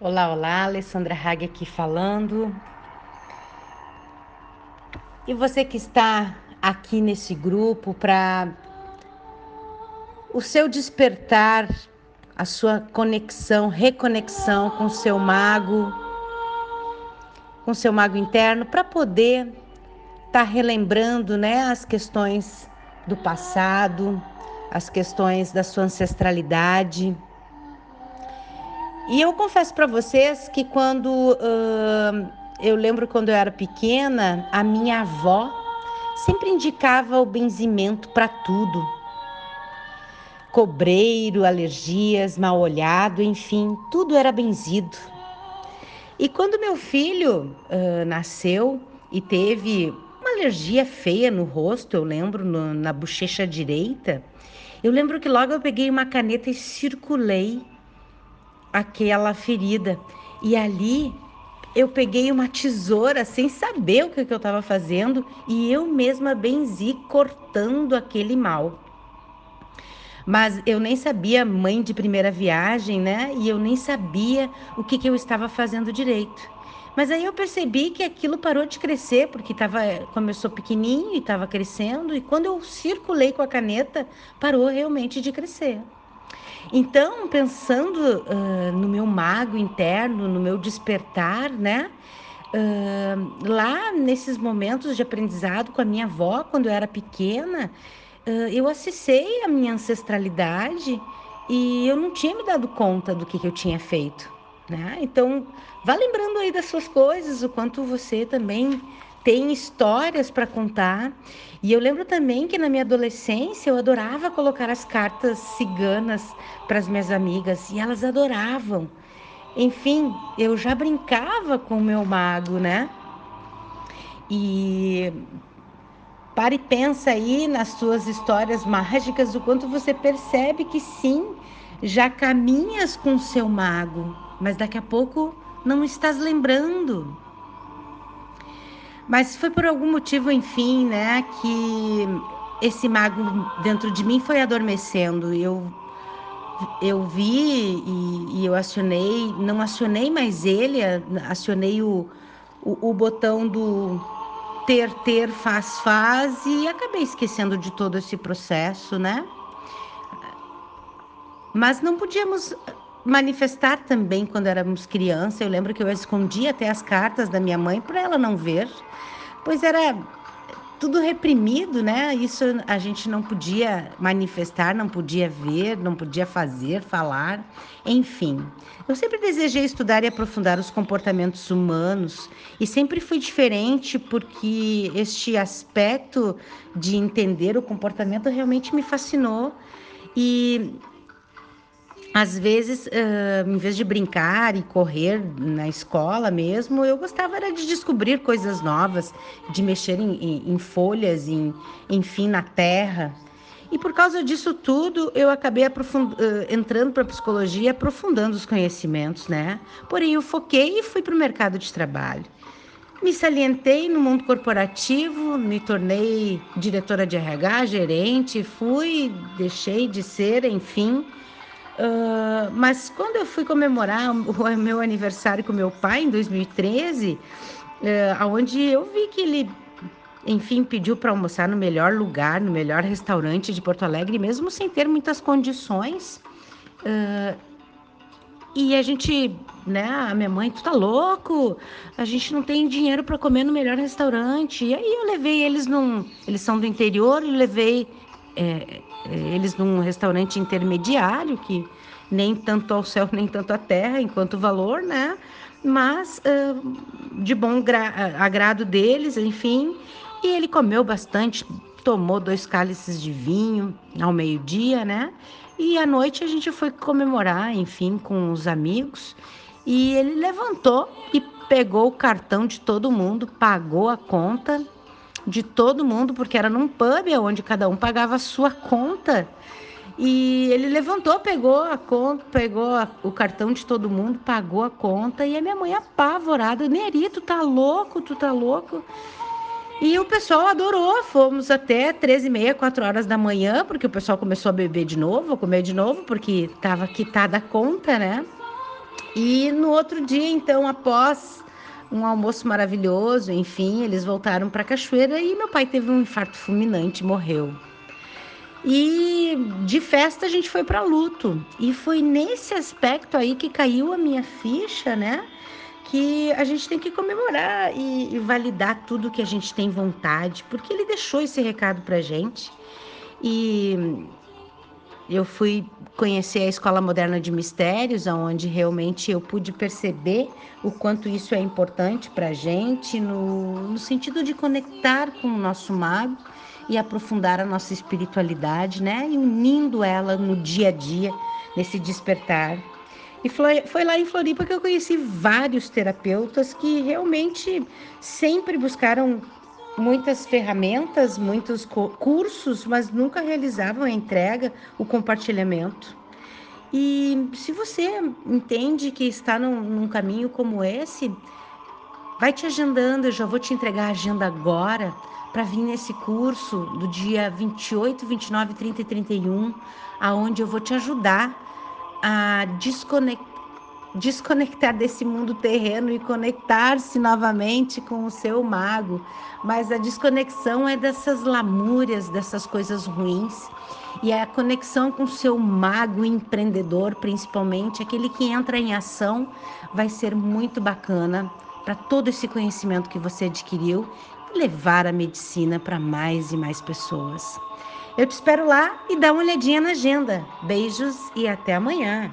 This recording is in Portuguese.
Olá, olá, Alessandra Hague aqui falando. E você que está aqui nesse grupo para o seu despertar, a sua conexão, reconexão com o seu mago, com o seu mago interno, para poder estar tá relembrando né, as questões do passado, as questões da sua ancestralidade. E eu confesso para vocês que quando uh, eu lembro quando eu era pequena, a minha avó sempre indicava o benzimento para tudo. Cobreiro, alergias, mal olhado, enfim, tudo era benzido. E quando meu filho uh, nasceu e teve uma alergia feia no rosto, eu lembro, no, na bochecha direita, eu lembro que logo eu peguei uma caneta e circulei aquela ferida. E ali eu peguei uma tesoura sem saber o que, eu estava fazendo e eu mesma benzi cortando aquele mal. Mas eu nem sabia, mãe de primeira viagem, né? E eu nem sabia o que, que eu estava fazendo direito. Mas aí eu percebi que aquilo parou de crescer, porque tava, começou pequenininho e estava crescendo, e quando eu circulei com a caneta, parou realmente de crescer. Então, pensando uh, no meu mago interno, no meu despertar, né? Uh, lá nesses momentos de aprendizado com a minha avó, quando eu era pequena, uh, eu acessei a minha ancestralidade e eu não tinha me dado conta do que, que eu tinha feito. Né? Então, vá lembrando aí das suas coisas, o quanto você também tem histórias para contar. E eu lembro também que na minha adolescência eu adorava colocar as cartas ciganas para as minhas amigas e elas adoravam. Enfim, eu já brincava com o meu mago, né? E pare e pensa aí nas suas histórias mágicas, o quanto você percebe que sim, já caminhas com o seu mago mas daqui a pouco não estás lembrando. Mas foi por algum motivo, enfim, né, que esse mago dentro de mim foi adormecendo. Eu eu vi e, e eu acionei, não acionei mais ele, acionei o, o, o botão do ter, ter, faz, faz e acabei esquecendo de todo esse processo, né? Mas não podíamos manifestar também quando éramos criança. Eu lembro que eu escondia até as cartas da minha mãe para ela não ver, pois era tudo reprimido, né? Isso a gente não podia manifestar, não podia ver, não podia fazer, falar, enfim. Eu sempre desejei estudar e aprofundar os comportamentos humanos e sempre fui diferente porque este aspecto de entender o comportamento realmente me fascinou e às vezes, uh, em vez de brincar e correr na escola mesmo, eu gostava era de descobrir coisas novas, de mexer em, em, em folhas, em, enfim, na terra. E por causa disso tudo, eu acabei uh, entrando para a psicologia, aprofundando os conhecimentos, né? Porém, eu foquei e fui para o mercado de trabalho. Me salientei no mundo corporativo, me tornei diretora de RH, gerente, fui, deixei de ser, enfim Uh, mas quando eu fui comemorar o meu aniversário com meu pai em 2013, uh, onde eu vi que ele, enfim, pediu para almoçar no melhor lugar, no melhor restaurante de Porto Alegre, mesmo sem ter muitas condições. Uh, e a gente, né, a minha mãe, tu tá louco? A gente não tem dinheiro para comer no melhor restaurante. E aí eu levei eles num, eles são do interior, e levei é, eles num restaurante intermediário, que nem tanto ao céu, nem tanto à terra, enquanto valor, né? Mas uh, de bom agrado deles, enfim. E ele comeu bastante, tomou dois cálices de vinho ao meio-dia, né? E à noite a gente foi comemorar, enfim, com os amigos. E ele levantou e pegou o cartão de todo mundo, pagou a conta de todo mundo, porque era num pub onde cada um pagava a sua conta. E ele levantou, pegou a conta, pegou a, o cartão de todo mundo, pagou a conta. E a minha mãe apavorada, Neri, tu tá louco, tu tá louco. E o pessoal adorou, fomos até 13 e meia, 4 horas da manhã, porque o pessoal começou a beber de novo, a comer de novo, porque estava quitada a conta, né? E no outro dia, então, após um almoço maravilhoso, enfim, eles voltaram para cachoeira e meu pai teve um infarto fulminante, morreu. E de festa a gente foi para luto. E foi nesse aspecto aí que caiu a minha ficha, né? Que a gente tem que comemorar e, e validar tudo que a gente tem vontade, porque ele deixou esse recado pra gente. E eu fui conhecer a Escola Moderna de Mistérios, onde realmente eu pude perceber o quanto isso é importante para a gente, no, no sentido de conectar com o nosso mago e aprofundar a nossa espiritualidade, né? E unindo ela no dia a dia, nesse despertar. E foi, foi lá em Floripa que eu conheci vários terapeutas que realmente sempre buscaram muitas ferramentas, muitos cursos, mas nunca realizavam a entrega, o compartilhamento. E se você entende que está num, num caminho como esse, vai te agendando, eu já vou te entregar a agenda agora para vir nesse curso do dia 28, 29, 30 e 31, aonde eu vou te ajudar a desconectar desconectar desse mundo terreno e conectar-se novamente com o seu mago. Mas a desconexão é dessas lamúrias, dessas coisas ruins. E a conexão com o seu mago empreendedor, principalmente, aquele que entra em ação, vai ser muito bacana para todo esse conhecimento que você adquiriu e levar a medicina para mais e mais pessoas. Eu te espero lá e dá uma olhadinha na agenda. Beijos e até amanhã.